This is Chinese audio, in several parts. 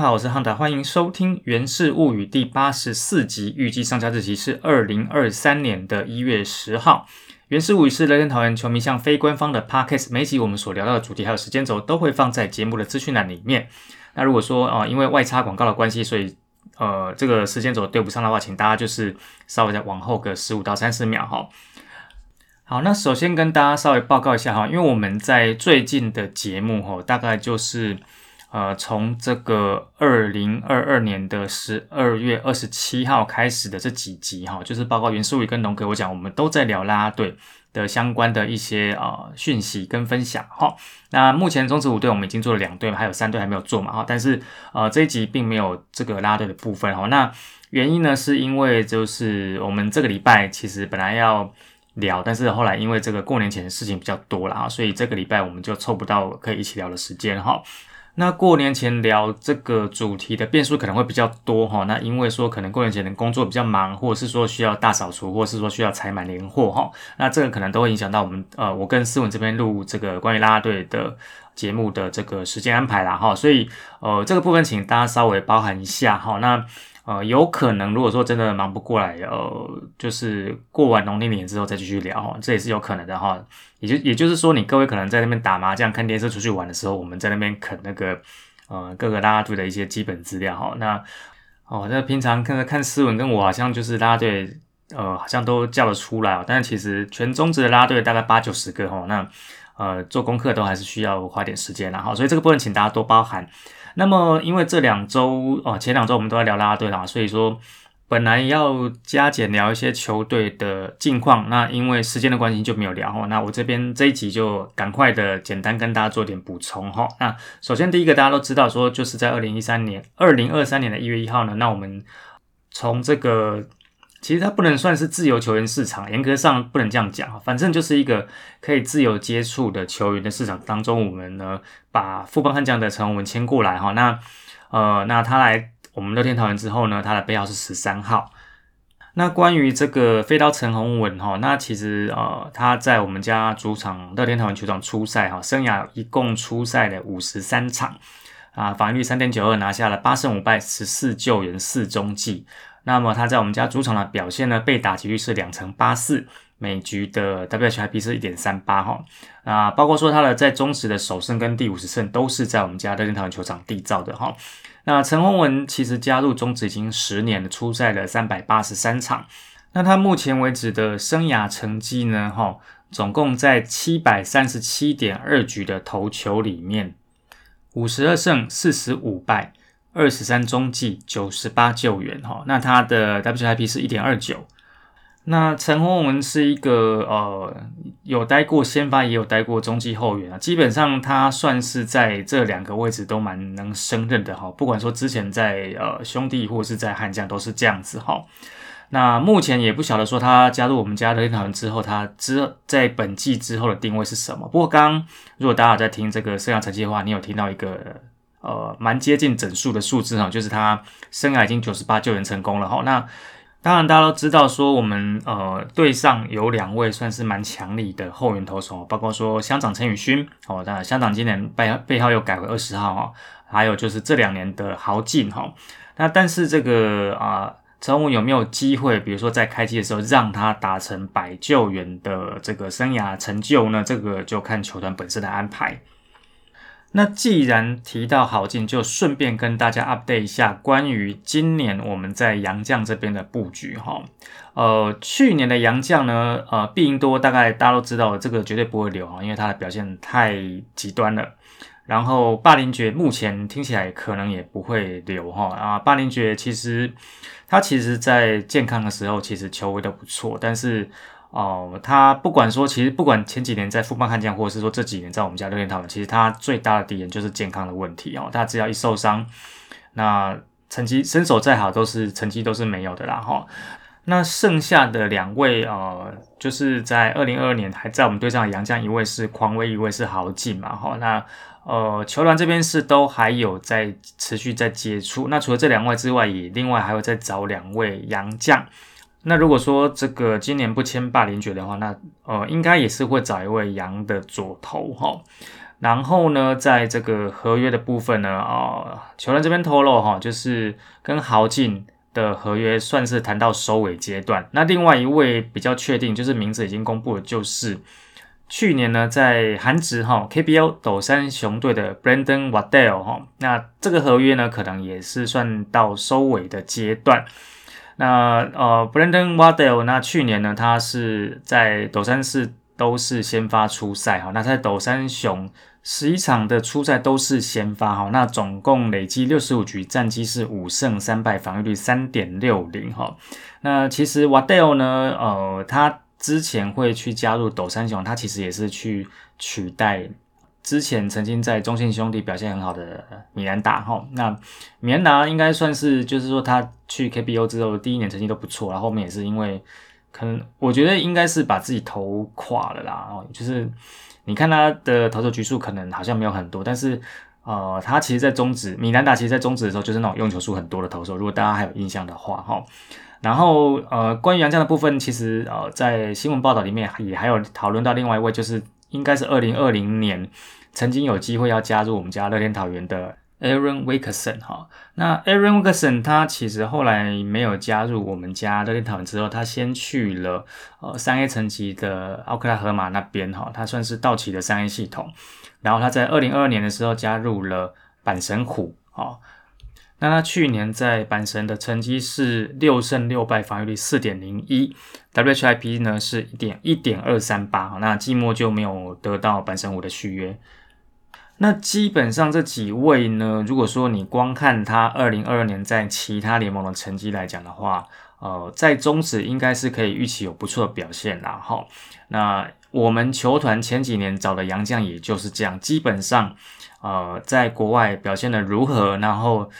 家好，我是 Hunter，欢迎收听《源氏物语》第八十四集，预计上架日期是二零二三年的一月十号。《源氏物语》是乐天桃园球迷向非官方的 Podcast，每集我们所聊到的主题还有时间轴都会放在节目的资讯栏里面。那如果说啊，因为外插广告的关系，所以呃这个时间轴对不上的话，请大家就是稍微再往后个十五到三十秒哈。好，那首先跟大家稍微报告一下哈，因为我们在最近的节目哈，大概就是。呃，从这个二零二二年的十二月二十七号开始的这几集哈，就是包括袁淑宇跟龙哥，我讲我们都在聊啦啦队的相关的一些呃讯息跟分享哈。那目前中职五队我们已经做了两队，还有三队还没有做嘛哈。但是呃这一集并没有这个啦啦队的部分哈。那原因呢，是因为就是我们这个礼拜其实本来要聊，但是后来因为这个过年前的事情比较多了啊，所以这个礼拜我们就凑不到可以一起聊的时间哈。那过年前聊这个主题的变数可能会比较多哈，那因为说可能过年前的工作比较忙，或者是说需要大扫除，或者是说需要采买年货哈，那这个可能都会影响到我们呃，我跟思文这边录这个关于啦啦队的节目的这个时间安排啦哈，所以呃这个部分请大家稍微包含一下哈，那。呃，有可能，如果说真的忙不过来，呃，就是过完农历年之后再继续聊哈，这也是有可能的哈。也就也就是说，你各位可能在那边打麻将、看电视、出去玩的时候，我们在那边啃那个呃各个拉拉队的一些基本资料哈。那哦，那平常看看斯文跟我好像就是拉拉队，呃，好像都叫得出来哦。但是其实全中职的拉队大概八九十个哈，那呃做功课都还是需要花点时间啦哈。所以这个部分请大家多包涵。那么，因为这两周哦，前两周我们都在聊拉拉队啦，所以说本来要加减聊一些球队的近况，那因为时间的关系就没有聊哈。那我这边这一集就赶快的简单跟大家做点补充哈。那首先第一个大家都知道说，就是在二零一三年、二零二三年的一月一号呢，那我们从这个。其实它不能算是自由球员市场，严格上不能这样讲反正就是一个可以自由接触的球员的市场当中，我们呢把富邦悍将的陈宏文签过来哈。那呃，那他来我们乐天桃园之后呢，他的背号是十三号。那关于这个飞刀陈宏文哈，那其实呃他在我们家主场乐天桃园球场出赛哈，生涯一共出赛了五十三场啊，防御率三点九二，拿下了八胜五败，十四救援，四中计。那么他在我们家主场的表现呢？被打击率是两成八四，每局的 WHIP 是一点三八哈。啊，包括说他的在中职的首胜跟第五十胜都是在我们家的天桃园球场缔造的哈。那陈宏文其实加入中职已经十年了，出赛了三百八十三场。那他目前为止的生涯成绩呢？哈，总共在七百三十七点二局的投球里面，五十二胜四十五败。二十三中继，九十八救援，哈，那他的 WIP 是一点二九。那陈宏文是一个呃，有待过先发，也有待过中继后援啊。基本上他算是在这两个位置都蛮能胜任的哈。不管说之前在呃兄弟或是在悍将都是这样子哈。那目前也不晓得说他加入我们家的联团之后，他之在本季之后的定位是什么。不过刚如果大家在听这个生涯成绩的话，你有听到一个。呃，蛮接近整数的数字哈，就是他生涯已经九十八救援成功了哈。那当然大家都知道说，我们呃队上有两位算是蛮强力的后援投手，包括说乡长陈宇勋哦，那乡长今年背背号又改为二十号哈，还有就是这两年的豪进哈。那但是这个啊，陈武有没有机会，比如说在开机的时候让他达成百救援的这个生涯成就呢？这个就看球团本身的安排。那既然提到好进，就顺便跟大家 update 一下关于今年我们在杨绛这边的布局哈。呃，去年的杨绛呢，呃，毕赢多大概大家都知道，这个绝对不会留哈，因为他的表现太极端了。然后霸凌爵目前听起来可能也不会留哈啊，霸凌爵其实他其实在健康的时候其实球威都不错，但是。哦，他不管说，其实不管前几年在富邦悍将，或者是说这几年在我们家六天讨论，其实他最大的敌人就是健康的问题哦。他只要一受伤，那成绩身手再好，都是成绩都是没有的啦哈。那剩下的两位呃，就是在二零二二年还在我们队上的杨将，一位是匡威，一位是豪进嘛哈。那呃，球团这边是都还有在持续在接触。那除了这两位之外，也另外还有在找两位洋将。那如果说这个今年不签霸凌爵的话，那呃应该也是会找一位羊的左投哈。然后呢，在这个合约的部分呢，啊，球员这边透露哈，就是跟豪进的合约算是谈到收尾阶段。那另外一位比较确定，就是名字已经公布了，就是去年呢在韩职哈 KBO 斗山熊队的 Brandon Waddell 哈，那这个合约呢可能也是算到收尾的阶段。那呃，Brandon Waddell 那去年呢，他是在斗山市都是先发出赛哈，那在斗山熊。十一场的出赛都是先发哈，那总共累计六十五局，战绩是五胜三败，防御率三点六零哈。那其实 Waddell 呢，呃，他之前会去加入斗山熊，他其实也是去取代之前曾经在中信兄弟表现很好的米兰达哈。那米兰达应该算是就是说他去 KBO 之后第一年成绩都不错，然后后面也是因为可能我觉得应该是把自己投垮了啦，哦，就是。你看他的投手局数可能好像没有很多，但是呃，他其实，在中职米兰达其实，在中职的时候就是那种用球数很多的投手。如果大家还有印象的话，哈。然后呃，关于杨绛的部分，其实呃，在新闻报道里面也还有讨论到另外一位，就是应该是二零二零年曾经有机会要加入我们家乐天桃园的。Aaron Wilkerson 哈，那 Aaron Wilkerson 他其实后来没有加入我们家乐天桃园之后，他先去了呃三 A 层级的奥克拉荷马那边哈，他算是道奇的三 A 系统。然后他在二零二二年的时候加入了阪神虎啊，那他去年在阪神的成绩是六胜六败，防御率四点零一，WHIP 呢是一点一点二三八，那季末就没有得到阪神虎的续约。那基本上这几位呢，如果说你光看他二零二二年在其他联盟的成绩来讲的话，呃，在中职应该是可以预期有不错的表现啦。哈，那我们球团前几年找的洋将也就是这样，基本上，呃，在国外表现的如何，然后。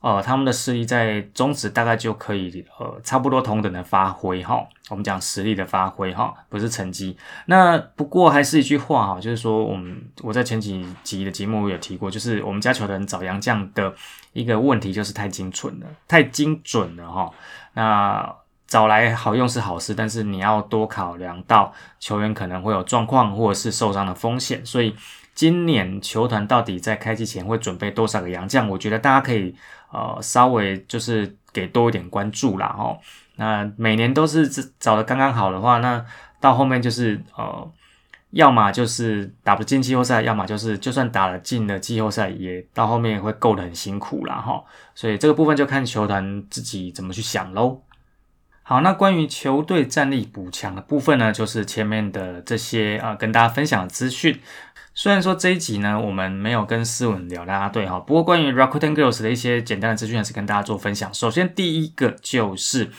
呃，他们的实力在中职大概就可以呃差不多同等的发挥哈。我们讲实力的发挥哈，不是成绩。那不过还是一句话哈，就是说我们我在前几集的节目有提过，就是我们家球的人找洋将的一个问题就是太精准了，太精准了哈。那找来好用是好事，但是你要多考量到球员可能会有状况或者是受伤的风险，所以今年球团到底在开机前会准备多少个洋将？我觉得大家可以。呃，稍微就是给多一点关注啦，哦。那每年都是找的刚刚好的话，那到后面就是呃，要么就是打不进季后赛，要么就是就算打了进了季后赛，也到后面会够得很辛苦啦，哈。所以这个部分就看球团自己怎么去想喽。好，那关于球队战力补强的部分呢，就是前面的这些啊，跟大家分享的资讯。虽然说这一集呢，我们没有跟思文聊啦啦队哈，不过关于 Rakuten Girls 的一些简单的资讯还是跟大家做分享。首先，第一个就是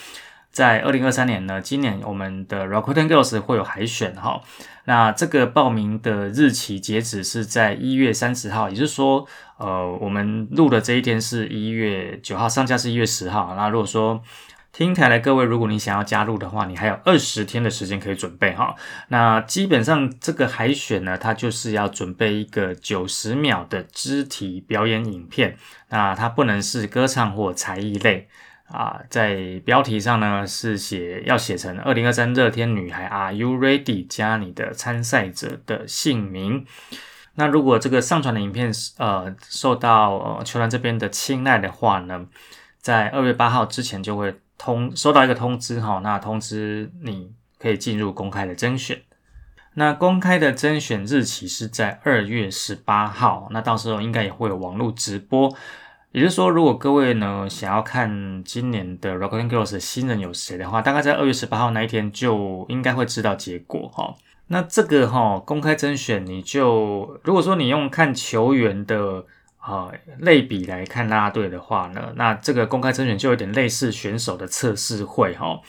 在二零二三年呢，今年我们的 Rakuten Girls 会有海选哈，那这个报名的日期截止是在一月三十号，也就是说，呃，我们录的这一天是一月九号，上架是一月十号。那如果说听台来各位，如果你想要加入的话，你还有二十天的时间可以准备哈。那基本上这个海选呢，它就是要准备一个九十秒的肢体表演影片。那它不能是歌唱或才艺类啊。在标题上呢是写要写成二零二三热天女孩，Are you ready？加你的参赛者的姓名。那如果这个上传的影片呃受到呃球团这边的青睐的话呢，在二月八号之前就会。通收到一个通知哈，那通知你可以进入公开的甄选。那公开的甄选日期是在二月十八号，那到时候应该也会有网络直播。也就是说，如果各位呢想要看今年的 Rock and Girls 的新人有谁的话，大概在二月十八号那一天就应该会知道结果哈。那这个哈公开甄选，你就如果说你用看球员的。啊，类比来看拉队的话呢，那这个公开甄选就有点类似选手的测试会哈。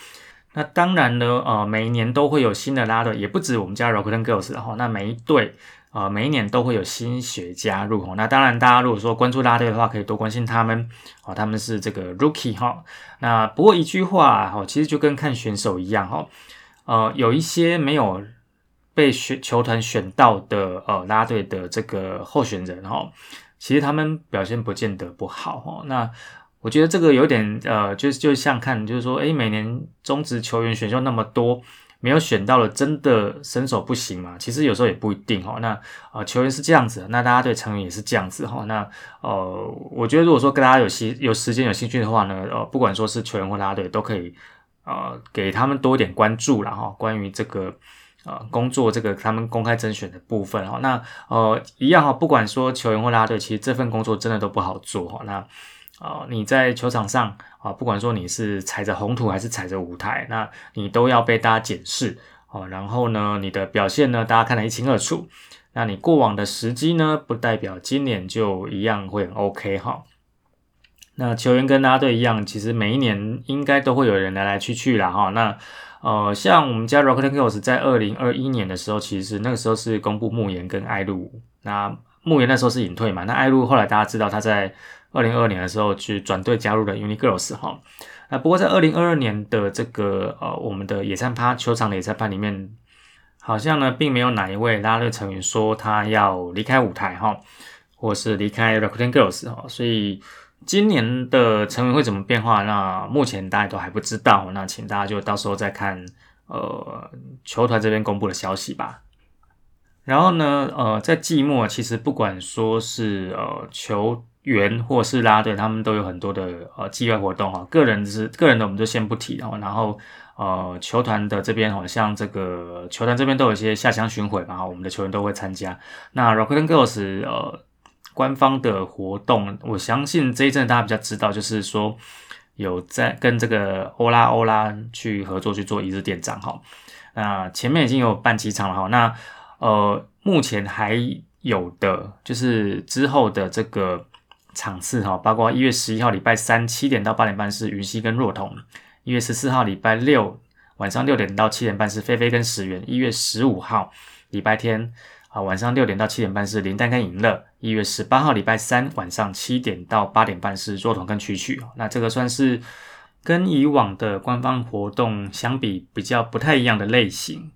那当然呢，呃，每一年都会有新的拉队，也不止我们家 Rocket Girls 哈。那每一队呃，每一年都会有新血加入哈。那当然，大家如果说关注拉队的话，可以多关心他们哦。他们是这个 Rookie 哈。那不过一句话哈，其实就跟看选手一样哈。呃，有一些没有被选球团选到的呃拉队的这个候选人哈。其实他们表现不见得不好哦。那我觉得这个有点呃，就是就像看，就是说，诶，每年中职球员选秀那么多，没有选到了，真的身手不行嘛？其实有时候也不一定哈。那呃，球员是这样子，那大家对成员也是这样子哈。那呃，我觉得如果说跟大家有兴有时间有兴趣的话呢，呃，不管说是球员或拉队，都可以呃给他们多一点关注了哈。关于这个呃工作这个他们公开甄选的部分哈，那呃一样哈，不管说球员或拉队，其实这份工作真的都不好做哈。那啊，你在球场上啊，不管说你是踩着红土还是踩着舞台，那你都要被大家检视哦。然后呢，你的表现呢，大家看得一清二楚。那你过往的时机呢，不代表今年就一样会很 OK 哈。那球员跟拉队一样，其实每一年应该都会有人来来去去啦哈。那呃，像我们家 Rocket Girls 在二零二一年的时候，其实那个时候是公布慕言跟艾露。那慕言那时候是隐退嘛，那艾露后来大家知道他在。二零二二年的时候去转队加入了 Uni Girls 哈，那不过在二零二二年的这个呃我们的野餐趴球场的野餐趴里面，好像呢并没有哪一位拉队成员说他要离开舞台哈，或是离开 Rocket Girls 哈，所以今年的成员会怎么变化，那目前大家都还不知道，那请大家就到时候再看呃球团这边公布的消息吧。然后呢呃在季末其实不管说是呃球。员或是拉队，他们都有很多的呃季外活动哈。个人是个人的，我们就先不提然后然后呃球团的这边好像这个球团这边都有一些下乡巡回嘛，我们的球员都会参加。那 Rocket Girls 呃官方的活动，我相信这一阵大家比较知道，就是说有在跟这个欧拉欧拉去合作去做一日店长哈。那前面已经有办几场了哈。那呃目前还有的就是之后的这个。场次哈，包括一月十一号礼拜三七点到八点半是云溪跟若彤，一月十四号礼拜六晚上六点到七点半是菲菲跟石原，一月十五号礼拜天啊晚上六点到七点半是林丹跟尹乐，一月十八号礼拜三晚上七点到八点半是若彤跟曲曲，那这个算是跟以往的官方活动相比比较不太一样的类型。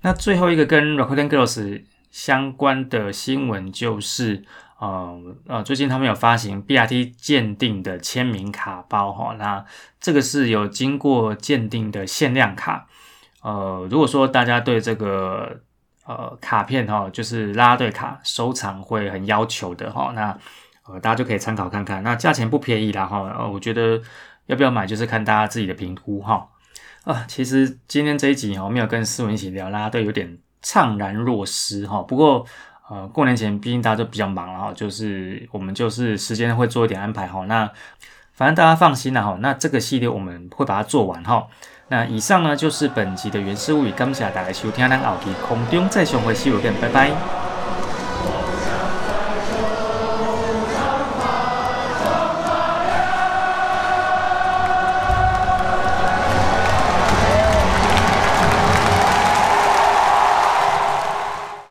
那最后一个跟 Rakuten Girls 相关的新闻就是。呃呃，最近他们有发行 BRT 鉴定的签名卡包哈，那这个是有经过鉴定的限量卡。呃，如果说大家对这个呃卡片哈，就是拉队卡收藏会很要求的哈，那呃大家就可以参考看看。那价钱不便宜啦哈，呃，我觉得要不要买就是看大家自己的评估哈。啊，其实今天这一集我没有跟思文一起聊拉队，有点怅然若失哈。不过。呃，过年前毕竟大家都比较忙了哈，就是我们就是时间会做一点安排哈。那反正大家放心了哈，那这个系列我们会把它做完哈。那以上呢就是本集的原始物语，感谢大家收听，咱后期空中再相会，see you again，拜拜。